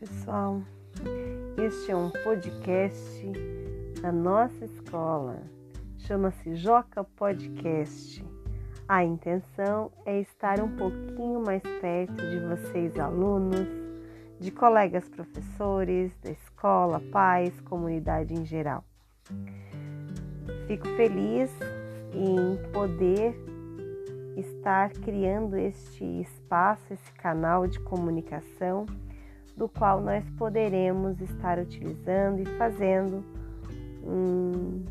pessoal, este é um podcast da nossa escola, chama-se Joca Podcast. A intenção é estar um pouquinho mais perto de vocês, alunos, de colegas professores, da escola, pais, comunidade em geral. Fico feliz em poder estar criando este espaço, esse canal de comunicação do qual nós poderemos estar utilizando e fazendo um,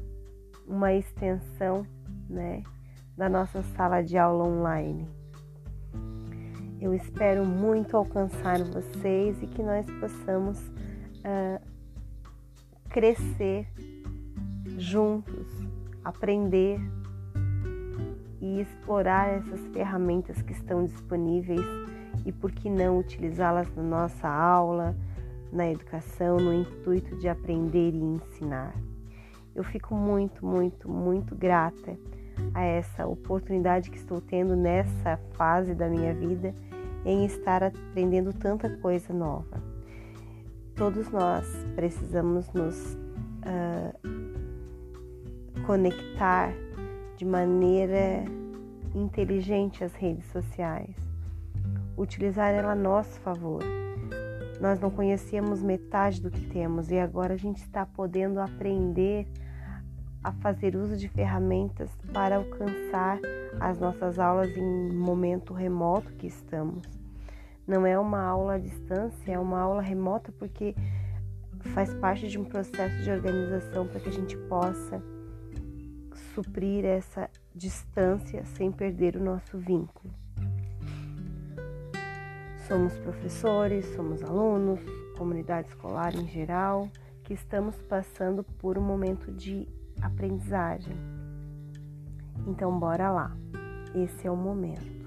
uma extensão né, da nossa sala de aula online. Eu espero muito alcançar vocês e que nós possamos uh, crescer juntos, aprender e explorar essas ferramentas que estão disponíveis e por que não utilizá-las na nossa aula, na educação, no intuito de aprender e ensinar. Eu fico muito, muito, muito grata a essa oportunidade que estou tendo nessa fase da minha vida em estar aprendendo tanta coisa nova. Todos nós precisamos nos uh, conectar de maneira inteligente às redes sociais utilizar ela a nosso favor. Nós não conhecíamos metade do que temos e agora a gente está podendo aprender a fazer uso de ferramentas para alcançar as nossas aulas em momento remoto que estamos. Não é uma aula à distância, é uma aula remota porque faz parte de um processo de organização para que a gente possa suprir essa distância sem perder o nosso vínculo. Somos professores, somos alunos, comunidade escolar em geral, que estamos passando por um momento de aprendizagem. Então, bora lá. Esse é o momento.